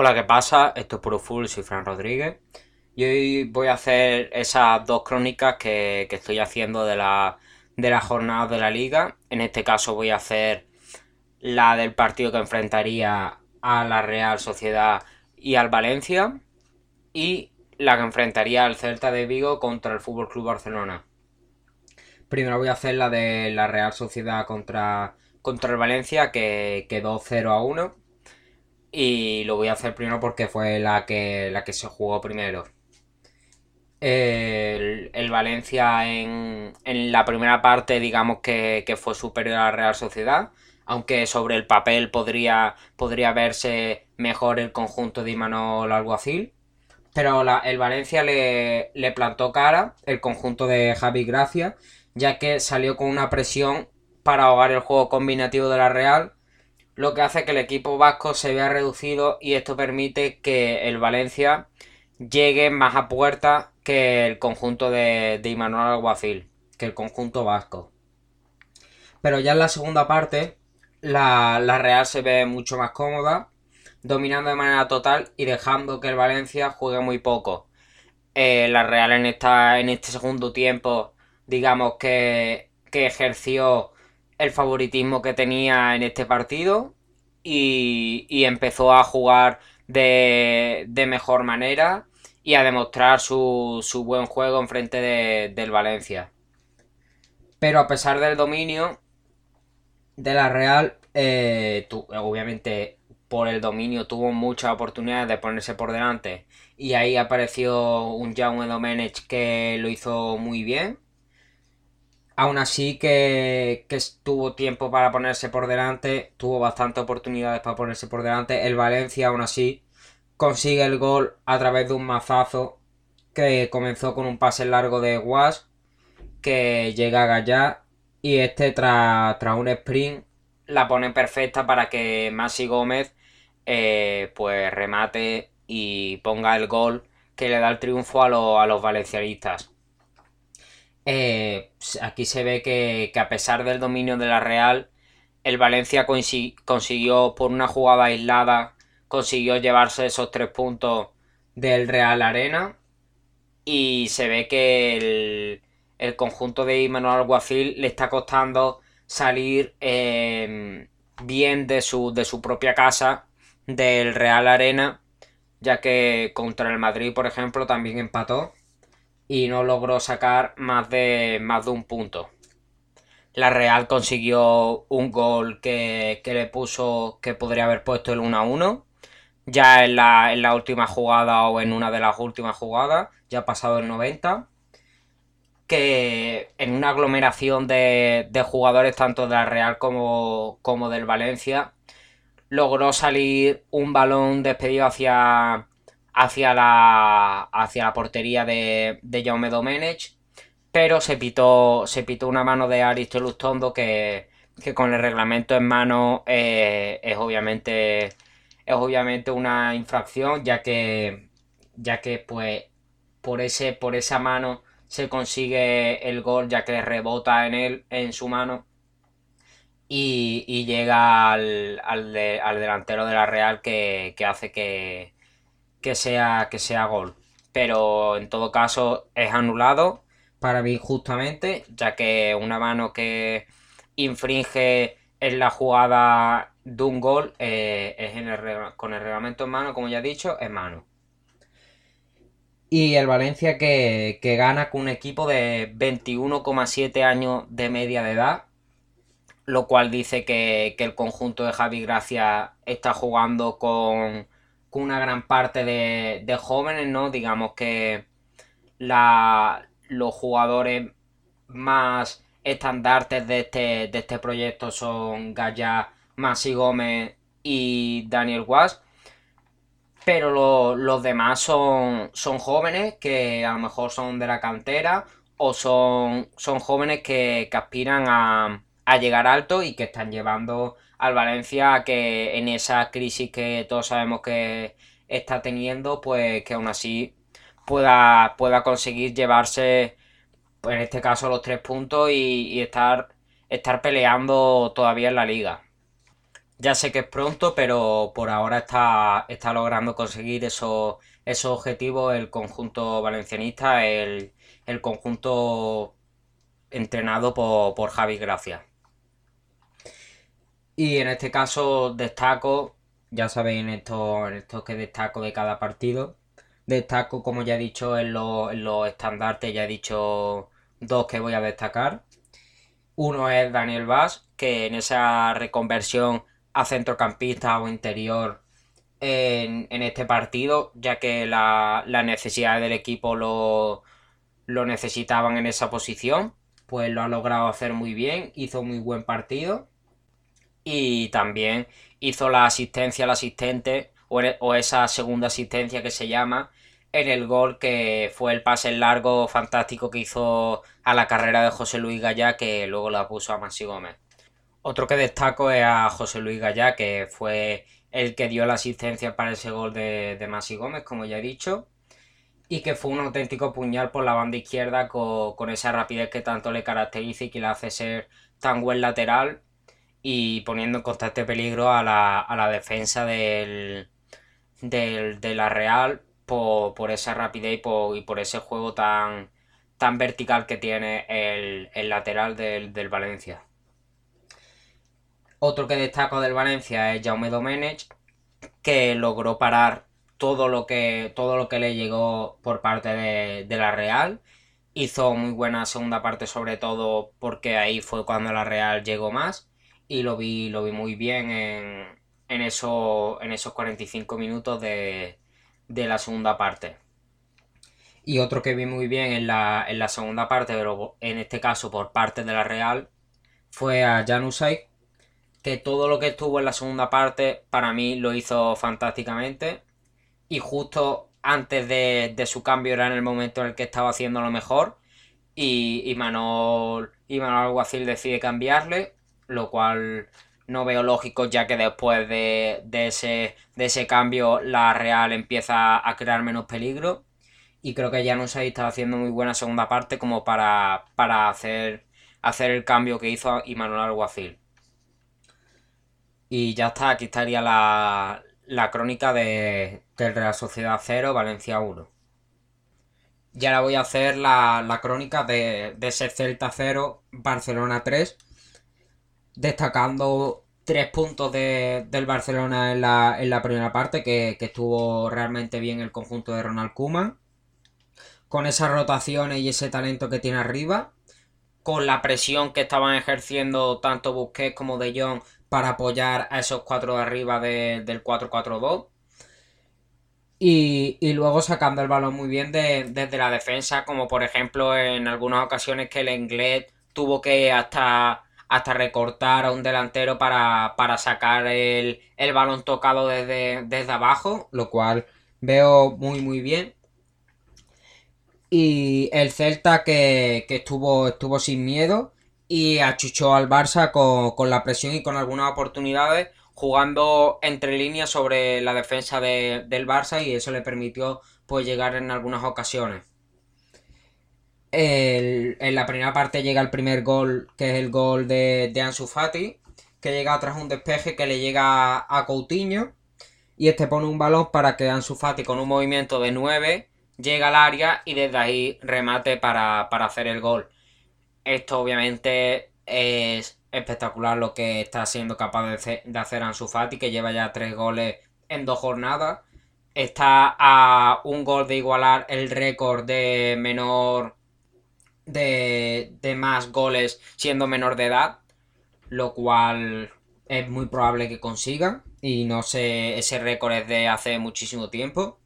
Hola, ¿qué pasa? Esto es Puro Full, soy Fran Rodríguez. Y hoy voy a hacer esas dos crónicas que, estoy haciendo de la, de la jornada de la liga. En este caso voy a hacer la del partido que enfrentaría a la Real Sociedad y al Valencia. Y la que enfrentaría al Celta de Vigo contra el Fútbol Club Barcelona. Primero voy a hacer la de la Real Sociedad contra, contra el Valencia, que quedó 0 a 1 y lo voy a hacer primero porque fue la que, la que se jugó primero. El, Valencia en, la primera parte, digamos que, fue superior a la Real Sociedad, aunque sobre el papel podría, podría verse mejor el conjunto de Imanol Alguacil. Pero el Valencia le, le plantó cara, el conjunto de Javi Gracia, ya que salió con una presión para ahogar el juego combinativo de la Real lo que hace que el equipo vasco se vea reducido y esto permite que el Valencia llegue más a puerta que el conjunto de, de Imanol Alguacil, que el conjunto vasco. Pero ya en la segunda parte, la, Real se ve mucho más cómoda, dominando de manera total y dejando que el Valencia juegue muy poco. Eh, la Real en, esta, en este segundo tiempo, digamos que, que ejerció el favoritismo que tenía en este partido y, empezó a jugar de, mejor manera y a demostrar su, buen juego en frente del Valencia. Pero a pesar del dominio de la Real, eh, obviamente por el dominio tuvo muchas oportunidades de ponerse por delante y ahí apareció un Jaume Domenech que lo hizo muy bien Aún así que, que tuvo tiempo para ponerse por delante, tuvo bastantes oportunidades para ponerse por delante. El Valencia aún así consigue el gol a través de un mazazo que comenzó con un pase largo de Was que llega a y este tras, un sprint la pone perfecta para que Masi Gómez eh, pues remate y ponga el gol que le da el triunfo a, a los valencianistas. Eh, aquí se ve que, a pesar del dominio de la Real, el Valencia consiguió por una jugada aislada, consiguió llevarse esos tres puntos del Real Arena. Y se ve que el, conjunto de Imanol Alguacil le está costando salir em, bien de su, de su propia casa, del Real Arena, ya que contra el Madrid, por ejemplo, también empató y no logró sacar más de, más de un punto. La Real consiguió un gol que, le puso, que podría haber puesto el 1 a 1. Ya en la, en la última jugada o en una de las últimas jugadas, ya pasado el 90 que en una aglomeración de, de, jugadores tanto de la Real como, como del Valencia logró salir un balón despedido hacia, hacia la, hacia la portería de, de Jaume Domenech, pero se pitó, se pitó una mano de Aristo Lustondo que, que con el reglamento en mano eh, es, obviamente, es obviamente una infracción, ya que, ya que pues, por, ese, por esa mano se consigue el gol, ya que rebota en él, en su mano. Y, llega al, al, delantero de la Real que hace que, que sea, que sea gol. Pero en todo caso es anulado para mí justamente, ya que una mano que infringe en la jugada de un gol eh, es en el, con el reglamento en mano, como ya he dicho, es mano. Y el Valencia que, gana con un equipo de 21,7 años de media de edad, lo cual dice que, que el conjunto de Javi Gracia está jugando con con una gran parte de, jóvenes, ¿no? Digamos que la, los jugadores más estandartes de este, de este proyecto son Gaya, Masi Gómez y Daniel Was. Pero los demás son, son jóvenes que a lo mejor son de la cantera o son, son jóvenes que, que aspiran a, a llegar alto y que están llevando al Valencia que en esa crisis que todos sabemos que está teniendo, pues que aún así pueda, pueda conseguir llevarse, pues en este caso, los tres puntos y, estar, estar peleando todavía en la liga. Ya sé que es pronto, pero por ahora está, está logrando conseguir esos, esos objetivos el conjunto valencianista, el, el conjunto entrenado por, por Javi Gracia. Y en este caso destaco, ya sabéis en esto, en esto que destaco de cada partido, destaco como ya he dicho en los, en los estandartes, ya he dicho dos que voy a destacar. Uno es Daniel Vaz, que en esa reconversión a centrocampista o interior en, este partido, ya que las la necesidades del equipo lo, lo necesitaban en esa posición, pues lo ha logrado hacer muy bien, hizo muy buen partido y también hizo la asistencia al asistente o, esa segunda asistencia que se llama en el gol que fue el pase largo fantástico que hizo a la carrera de José Luis Gallá que luego la puso a Maxi Gómez. Otro que destaco es a José Luis Gallá que fue el que dio la asistencia para ese gol de, de Maxi Gómez, como ya he dicho y que fue un auténtico puñal por la banda izquierda con, esa rapidez que tanto le caracteriza y que le hace ser tan buen lateral y poniendo en constante peligro a la, defensa del, de la Real por, esa rapidez y por, y por, ese juego tan, tan vertical que tiene el, lateral del, del, Valencia. Otro que destaco del Valencia es Jaume Domenech, que logró parar todo lo que, todo lo que le llegó por parte de, la Real. Hizo muy buena segunda parte, sobre todo porque ahí fue cuando la Real llegó más. Y lo vi, lo vi muy bien en, en, eso, en esos 45 minutos de, la segunda parte. Y otro que vi muy bien en la, en la segunda parte, pero en este caso por parte de la Real, fue a Janusay, que todo lo que estuvo en la segunda parte para mí lo hizo fantásticamente. Y justo antes de, su cambio era en el momento en el que estaba haciendo lo mejor. Y, y, Manol, y Alguacil decide cambiarle, lo cual no veo lógico ya que después de, ese, de ese cambio la Real empieza a crear menos peligro y creo que ya no se estaba haciendo muy buena segunda parte como para, para hacer, hacer el cambio que hizo Imanol Alguacil. Y ya está, aquí estaría la, la crónica de, del Real Sociedad 0, Valencia 1. Y ahora voy a hacer la, crónica de, de, ese Celta 0, Barcelona 3, destacando tres puntos del Barcelona en la, primera parte, que, estuvo realmente bien el conjunto de Ronald Koeman, con esas rotaciones y ese talento que tiene arriba, con la presión que estaban ejerciendo tanto Busquets como De Jong para apoyar a esos cuatro de arriba del 4-4-2. Y, luego sacando el balón muy bien desde la defensa, como por ejemplo en algunas ocasiones que el inglés tuvo que hasta, hasta recortar a un delantero para, sacar el, balón tocado desde, desde abajo, lo cual veo muy muy bien. Y el Celta que, que estuvo, estuvo sin miedo y achuchó al Barça con, la presión y con algunas oportunidades jugando entre líneas sobre la defensa del Barça y eso le permitió pues llegar en algunas ocasiones. En la primera parte llega el primer gol, que es el gol de, de Ansu Fati, que llega tras un despeje que le llega a Coutinho y este pone un balón para que Ansu Fati con un movimiento de 9 llega al área y desde ahí remate para, para hacer el gol. Esto obviamente es espectacular lo que está siendo capaz de hacer Ansu Fati, que lleva ya tres goles en dos jornadas. Está a un gol de igualar el récord de menor de, de más goles siendo menor de edad, lo cual es muy probable que consiga. Y no sé, ese récord es de hace muchísimo tiempo.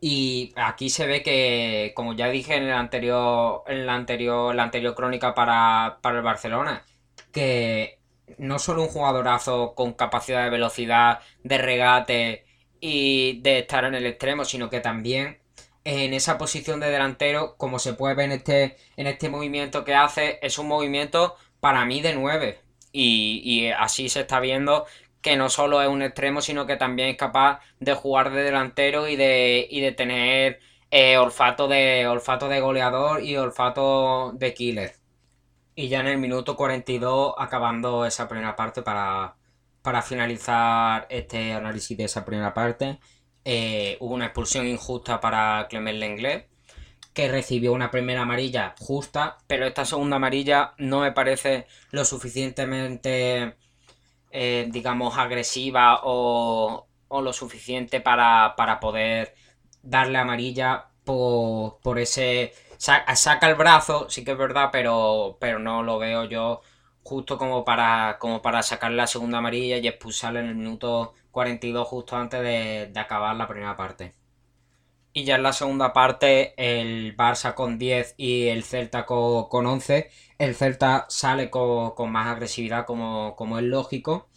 Y aquí se ve que, como ya dije en el anterior, en la anterior, la anterior crónica para, el Barcelona, que no solo un jugadorazo con capacidad de velocidad, de regate y de estar en el extremo, sino que también en esa posición de delantero, como se puede ver en este, en este movimiento que hace, es un movimiento para mí de 9. Y, así se está viendo que no solo es un extremo, sino que también es capaz de jugar de delantero y de, y de tener eh, olfato, de, olfato de goleador y olfato de killer. Y ya en el minuto 42, acabando esa primera parte para, para finalizar este análisis de esa primera parte, eh, hubo una expulsión injusta para Clement Lenglet, que recibió una primera amarilla justa, pero esta segunda amarilla no me parece lo suficientemente, eh, digamos, agresiva o, lo suficiente para, poder darle amarilla por, por ese... Saca el brazo, sí que es verdad, pero, pero no lo veo yo justo como para, como para sacar la segunda amarilla y expulsarle en el minuto 42 justo antes de, acabar la primera parte. Y ya en la segunda parte el Barça con 10 y el Celta con, 11. El Celta sale con, más agresividad como, como, es lógico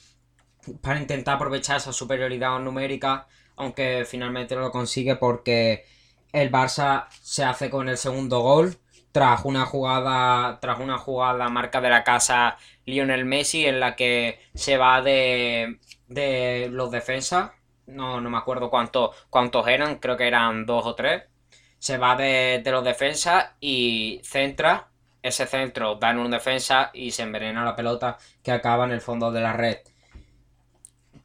para intentar aprovechar esa superioridad numérica, aunque finalmente no lo consigue porque el Barça se hace con el segundo gol tras una jugada, tras una jugada marca de la casa Lionel Messi en la que se va de, de los defensas, no, no me acuerdo cuántos, cuántos eran, creo que eran dos o tres, se va de, de los defensas y centra, ese centro da en un defensa y se envenena la pelota que acaba en el fondo de la red.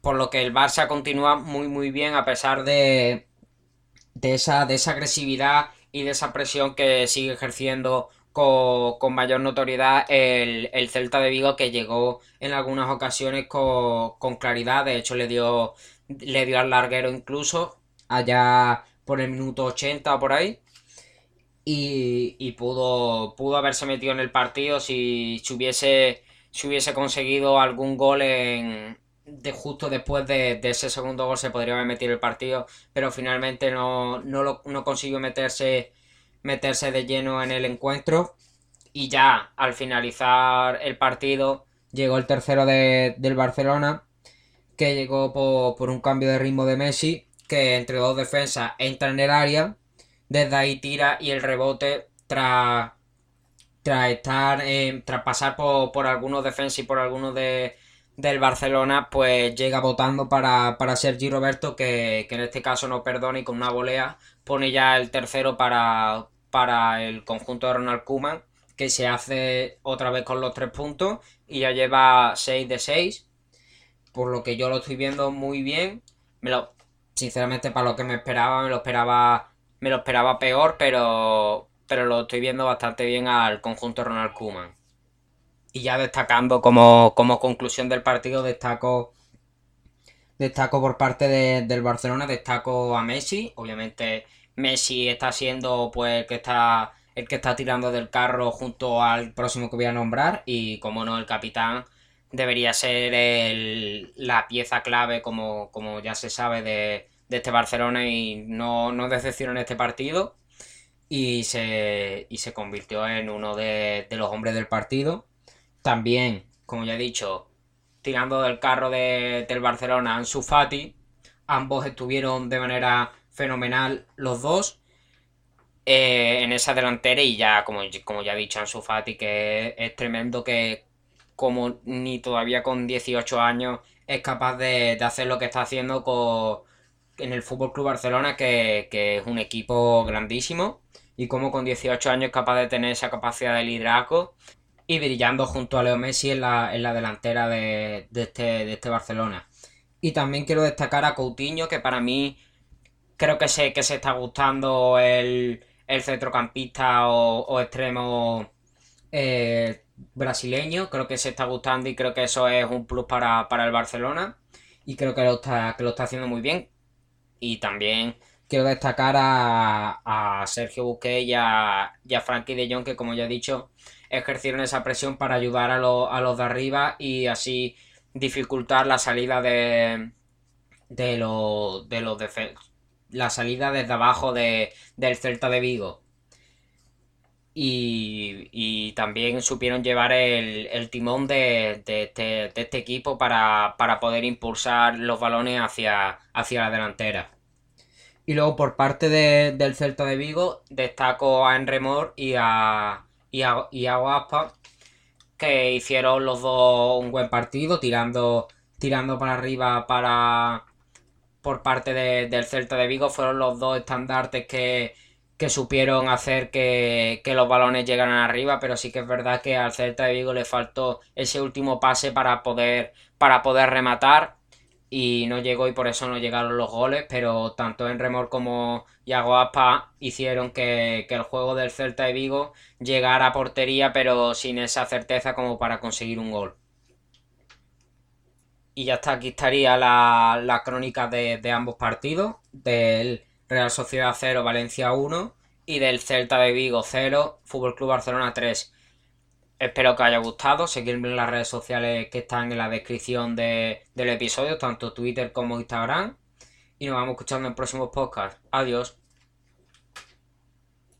Por lo que el Barça continúa muy muy bien a pesar de, de, esa, de esa agresividad y de esa presión que sigue ejerciendo con, mayor notoriedad el, Celta de Vigo que llegó en algunas ocasiones con, claridad, de hecho le dio, le dio al larguero incluso allá por el minuto 80 o por ahí. Y, pudo, pudo haberse metido en el partido si, si, hubiese, si hubiese conseguido algún gol en, de justo después de, ese segundo gol se podría haber metido el partido, pero finalmente no, no, consiguió meterse, meterse de lleno en el encuentro. Y ya al finalizar el partido llegó el tercero del Barcelona, que llegó por, un cambio de ritmo de Messi, que entre dos defensas entra en el área, desde ahí tira y el rebote tras, tras estar, tras pasar por, por algunos defensas y por algunos de del Barcelona, pues llega votando para, para Sergi Roberto, que, en este caso no perdona y con una volea pone ya el tercero para, para el conjunto de Ronald Koeman, que se hace otra vez con los tres puntos y ya lleva 6 de 6, por lo que yo lo estoy viendo muy bien. Me lo, sinceramente, para lo que me esperaba, me lo esperaba, me lo esperaba peor, pero, pero lo estoy viendo bastante bien al conjunto de Ronald Koeman. Y ya destacando como, conclusión del partido, destaco destaco por parte del Barcelona, destaco a Messi. Obviamente Messi está siendo pues el que está el que está tirando del carro junto al próximo que voy a nombrar. Y como no el capitán debería ser el, la pieza clave como, como ya se sabe de, este Barcelona. Y no, no decepcionó en este partido. Y se, y se convirtió en uno de, de los hombres del partido también, como ya he dicho, tirando del carro de, del Barcelona, Ansu Fati. Ambos estuvieron de manera fenomenal los dos eh, en esa delantera y ya, como, como ya he dicho, Ansu Fati, que es, tremendo que como ni todavía con 18 años es capaz de, hacer lo que está haciendo con, en el Fútbol Club Barcelona, que, que, es un equipo grandísimo, y como con 18 años es capaz de tener esa capacidad de liderazgo y brillando junto a Leo Messi en la, delantera de, este, de este Barcelona. Y también quiero destacar a Coutinho, que para mí creo que sé que se está gustando el, centrocampista o, extremo eh, brasileño. Creo que se está gustando y creo que eso es un plus para, el Barcelona. Y creo que lo, está, que lo está haciendo muy bien. Y también quiero destacar a, Sergio Busquets y a, y a Frankie de Jong, que como ya he dicho, ejercieron esa presión para ayudar a, a los de arriba y así dificultar la salida de, de, los de los la salida desde abajo de, del Celta de Vigo. Y, también supieron llevar el, timón de, este, de, este, equipo para, poder impulsar los balones hacia, hacia la delantera. Y luego por parte del Celta de Vigo destaco a Enremor y a, y a, y que hicieron los dos un buen partido, tirando, tirando para arriba para por parte del Celta de Vigo. Fueron los dos estandartes que, que supieron hacer que, que, los balones llegaran arriba, pero sí que es verdad que al Celta de Vigo le faltó ese último pase para poder, para poder rematar y no llegó y por eso no llegaron los goles, pero tanto Enremor como Yago Aspa hicieron que, el juego del Celta de Vigo llegara a portería, pero sin esa certeza como para conseguir un gol. Y ya está, aquí estaría la, la crónica de, de, ambos partidos, del Real Sociedad 0, Valencia 1 y del Celta de Vigo 0, Fútbol Club Barcelona 3. Espero que os haya gustado. Seguirme en las redes sociales que están en la descripción del episodio, tanto Twitter como Instagram. Y nos vamos escuchando en próximos podcasts. Adiós.